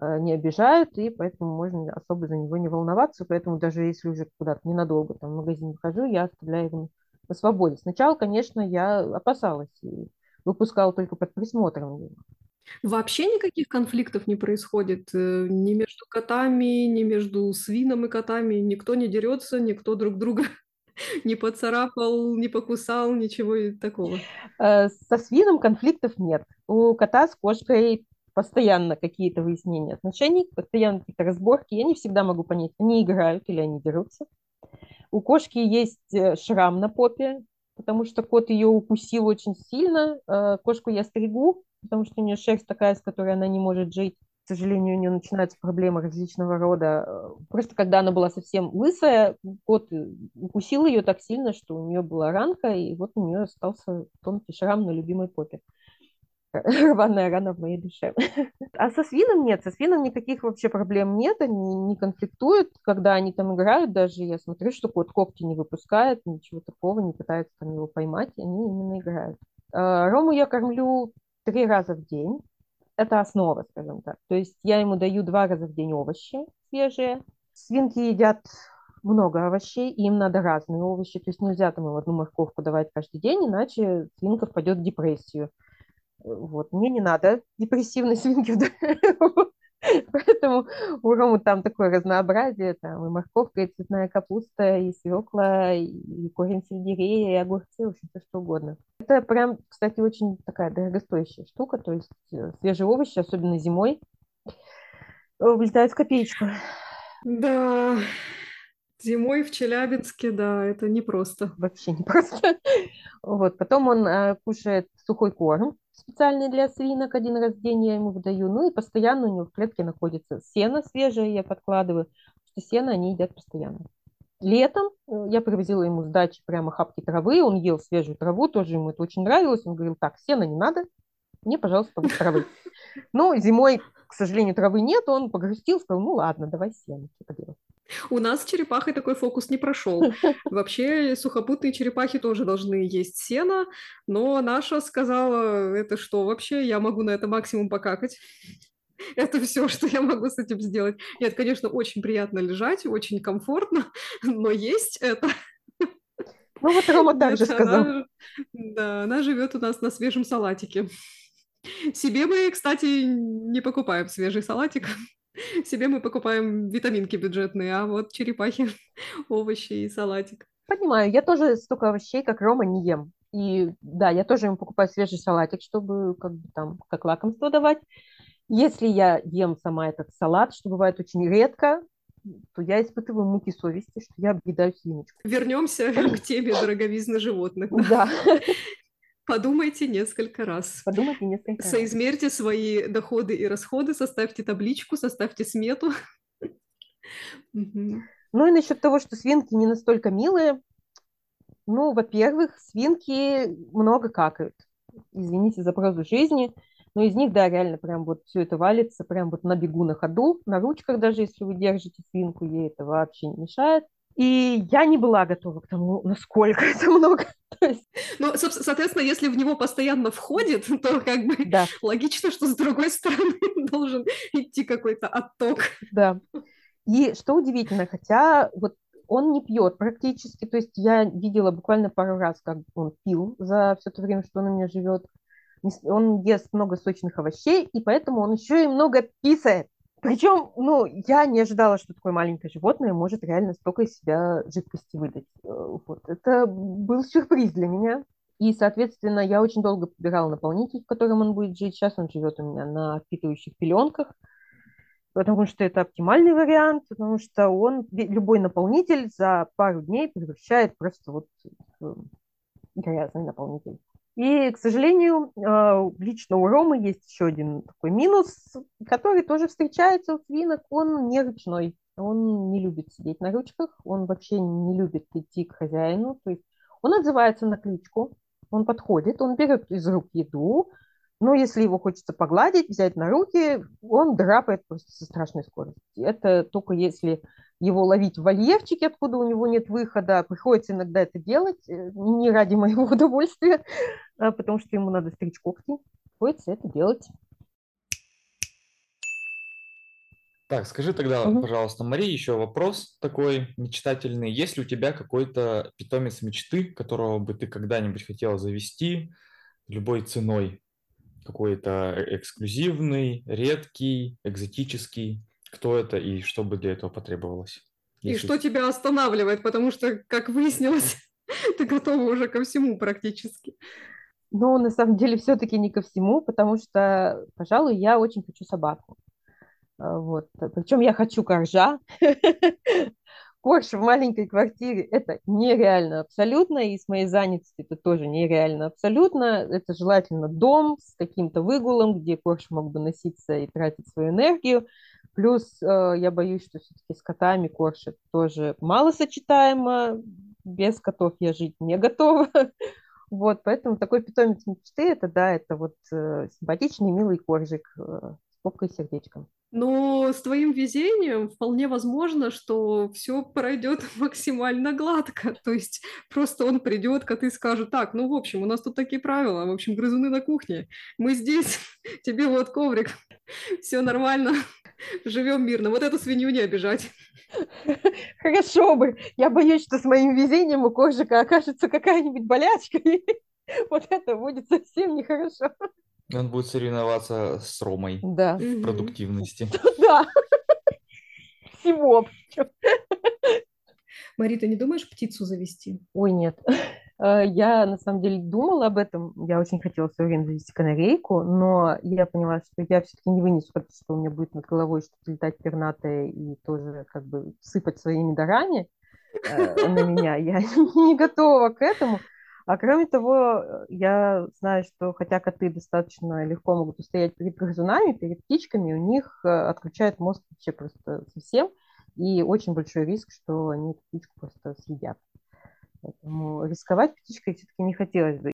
э, не обижают, и поэтому можно особо за него не волноваться. Поэтому даже если уже куда-то ненадолго там, в магазин выхожу, я оставляю его на свободе. Сначала, конечно, я опасалась и выпускала только под присмотром его. Вообще никаких конфликтов не происходит э, ни между котами, ни между свином и котами. Никто не дерется, никто друг друга не поцарапал, не покусал, ничего такого. Э, со свином конфликтов нет. У кота с кошкой постоянно какие-то выяснения отношений, постоянно какие-то разборки. Я не всегда могу понять, они играют или они дерутся. У кошки есть э, шрам на попе, потому что кот ее укусил очень сильно. Кошку я стригу, потому что у нее шерсть такая, с которой она не может жить. К сожалению, у нее начинаются проблемы различного рода. Э, просто когда она была совсем лысая, кот укусил ее так сильно, что у нее была ранка, и вот у нее остался тонкий шрам на любимой попе. рваная рана в моей душе. А со свином нет, со свином никаких вообще проблем нет, они не конфликтуют, когда они там играют, даже я смотрю, что кот когти не выпускает, ничего такого, не пытается там его поймать, они именно играют. А, Рому я кормлю три раза в день, это основа, скажем так. То есть я ему даю два раза в день овощи свежие. Свинки едят много овощей, и им надо разные овощи. То есть нельзя там им одну морковку давать каждый день, иначе свинка впадет в депрессию. Вот. Мне не надо депрессивной свинки. Поэтому у Ромы там такое разнообразие. Там и морковка, и цветная капуста, и свекла, и корень сельдерея, и огурцы, в общем, все что угодно. Это прям, кстати, очень такая дорогостоящая штука. То есть э, свежие овощи, особенно зимой, влетают в копеечку. Да, Зимой в Челябинске, да, это непросто. Вообще непросто. Вот. Потом он э, кушает сухой корм, специальный для свинок, один раз в день я ему выдаю. Ну и постоянно у него в клетке находится сено свежее, я подкладываю, что сено они едят постоянно. Летом э, я привозила ему с дачи прямо хапки травы, он ел свежую траву, тоже ему это очень нравилось. Он говорил, так, сено не надо, мне, пожалуйста, травы. Но зимой, к сожалению, травы нет, он погрустил, сказал, ну ладно, давай сено, что делать. У нас с черепахой такой фокус не прошел. Вообще сухопутные черепахи тоже должны есть сено, но наша сказала, это что вообще, я могу на это максимум покакать. Это все, что я могу с этим сделать. Нет, конечно, очень приятно лежать, очень комфортно, но есть это. Ну вот Рома также сказал. Она, да, она живет у нас на свежем салатике. Себе мы, кстати, не покупаем свежий салатик. Себе мы покупаем витаминки бюджетные, а вот черепахи, овощи и салатик. Понимаю, я тоже столько овощей, как Рома, не ем. И да, я тоже ему покупаю свежий салатик, чтобы как бы там как лакомство давать. Если я ем сама этот салат, что бывает очень редко, то я испытываю муки совести, что я объедаю свиночку. Вернемся к теме дороговизны животных. Да. Подумайте несколько раз. Подумайте несколько раз. Соизмерьте свои доходы и расходы, составьте табличку, составьте смету. Ну и насчет того, что свинки не настолько милые. Ну, во-первых, свинки много какают. Извините за прозу жизни. Но из них, да, реально прям вот все это валится, прям вот на бегу, на ходу, на ручках даже, если вы держите свинку, ей это вообще не мешает. И я не была готова к тому, насколько это много. Ну, соответственно, если в него постоянно входит, то как бы да. логично, что с другой стороны должен идти какой-то отток. Да. И что удивительно, хотя вот он не пьет практически, то есть я видела буквально пару раз, как он пил за все то время, что он у меня живет. Он ест много сочных овощей, и поэтому он еще и много писает. Причем, ну, я не ожидала, что такое маленькое животное может реально столько из себя жидкости выдать. Э, вот. Это был сюрприз для меня. И, соответственно, я очень долго подбирала наполнитель, в котором он будет жить. Сейчас он живет у меня на впитывающих пеленках, потому что это оптимальный вариант, потому что он, любой наполнитель за пару дней превращает просто вот в грязный наполнитель. И, к сожалению, а, лично у Ромы есть еще один такой минус, который тоже встречается у свинок. Он не ручной, он не любит сидеть на ручках, он вообще не любит идти к хозяину. То есть он отзывается на кличку, он подходит, он берет из рук еду, но если его хочется погладить, взять на руки, он драпает просто со страшной скоростью. Это только если его ловить в вольерчике, откуда у него нет выхода. Приходится иногда это делать, э, не ради моего удовольствия, а потому что ему надо стричь когти. Приходится это делать. Так, скажи тогда, угу. пожалуйста, Мария, еще вопрос такой мечтательный. Есть ли у тебя какой-то питомец мечты, которого бы ты когда-нибудь хотела завести любой ценой? Какой-то э, эксклюзивный, редкий, экзотический? Кто это и что бы для этого потребовалось? И Если... что тебя останавливает? Потому что, как выяснилось, ты готова уже ко всему практически. Ну, на самом деле, все-таки не ко всему, потому что, пожалуй, я очень хочу собаку. А, вот. Причем я хочу коржа. Корж в маленькой квартире – это нереально абсолютно, и с моей занятости это тоже нереально абсолютно. Это желательно дом с каким-то выгулом, где корж мог бы носиться и тратить свою энергию. Плюс э, я боюсь, что все-таки с котами корж это тоже малосочетаемо. Без котов я жить не готова. Вот, поэтому такой питомец мечты, это да, это вот э, симпатичный, милый коржик э, с попкой и сердечком. Но с твоим везением вполне возможно, что все пройдет максимально гладко. То есть просто он придет, коты скажут, так, ну, в общем, у нас тут такие правила, в общем, грызуны на кухне, мы здесь, тебе вот коврик, все нормально, живем мирно. Вот эту свинью не обижать. Хорошо бы. Я боюсь, что с моим везением у кожика окажется какая-нибудь болячка, вот это будет совсем нехорошо. Он будет соревноваться с Ромой да. в продуктивности. Да. Всего. Мари, ты не думаешь птицу завести? Ой, нет. Э, я на самом деле думала об этом. Я очень хотела в свое время завести канарейку, но я поняла, что я все-таки не вынесу, что у меня будет над головой что-то летать пернатое и тоже как бы сыпать своими дарами э, на меня. Я не готова к этому. А кроме того, я знаю, что хотя коты достаточно легко могут устоять перед грызунами, перед птичками, у них э, отключает мозг вообще просто совсем, и очень большой риск, что они эту птичку просто съедят. Поэтому рисковать птичкой все-таки не хотелось бы.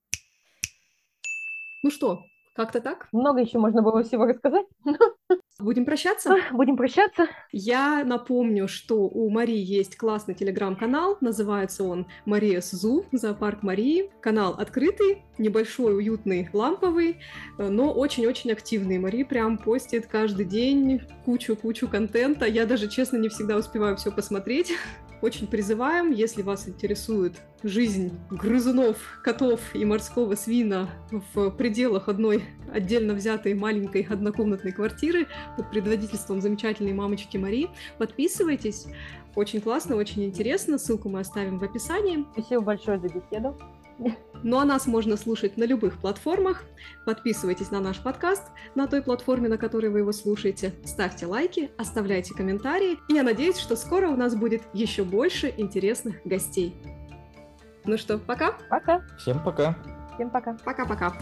Ну что, как-то так? Много еще можно было всего рассказать. Будем прощаться? Будем прощаться. Я напомню, что у Марии есть классный телеграм-канал, называется он Мария Сзу, зоопарк Марии. Канал открытый, небольшой, уютный, ламповый, но очень-очень активный. Мария прям постит каждый день кучу-кучу контента. Я даже, честно, не всегда успеваю все посмотреть. Очень призываем, если вас интересует жизнь грызунов, котов и морского свина в пределах одной отдельно взятой маленькой однокомнатной квартиры под предводительством замечательной мамочки Мари, подписывайтесь. Очень классно, очень интересно. Ссылку мы оставим в описании. Спасибо большое за беседу. Ну а нас можно слушать на любых платформах. Подписывайтесь на наш подкаст на той платформе, на которой вы его слушаете. Ставьте лайки, оставляйте комментарии. И я надеюсь, что скоро у нас будет еще больше интересных гостей. Ну что, пока. Пока. Всем пока. Всем пока. Пока-пока.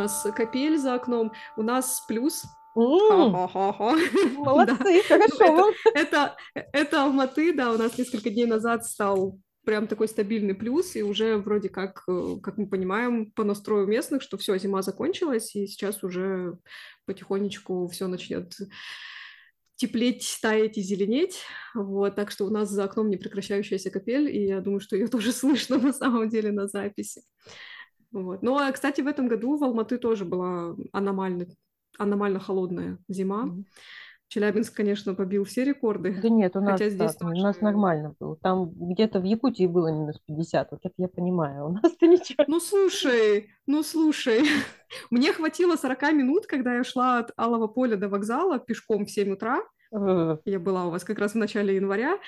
Нас капель за окном, у нас плюс Молодцы, хорошо. Это, это Алматы, да, у нас несколько дней назад стал прям такой стабильный плюс, и уже вроде как, э, как мы понимаем, по настрою местных, что все, зима закончилась, и сейчас уже потихонечку все начнет теплеть, таять и зеленеть. Вот, так что у нас за окном непрекращающаяся капель, и я думаю, что ее тоже слышно на самом деле на записи. Вот. Ну, а, кстати, в этом году в Алматы тоже была аномально, аномально холодная зима. Mm-hmm. Челябинск, конечно, побил все рекорды. Да нет, у нас, хотя здесь так, тоже... у нас нормально было. Там где-то в Якутии было минус 50, вот это я понимаю. У нас-то ничего. Ну слушай, ну слушай, мне хватило 40 минут, когда я шла от Алого поля до вокзала пешком в 7 утра. Я была у вас как раз в начале января,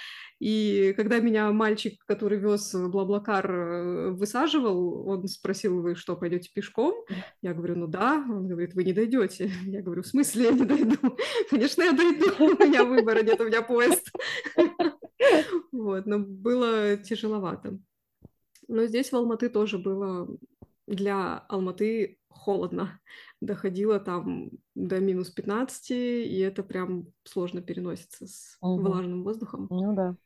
и когда меня мальчик, который вез Блаблакар, э, высаживал, он спросил, вы что, пойдете пешком? Я говорю, ну да. Он говорит, вы не дойдете. Я говорю, в смысле я не дойду? Конечно, я дойду, у меня выбора нет, у меня поезд. Вот, но было тяжеловато. Но здесь в Алматы тоже было для Алматы холодно. Доходило там до минус 15, и это прям сложно переносится с угу. влажным воздухом. Ну да.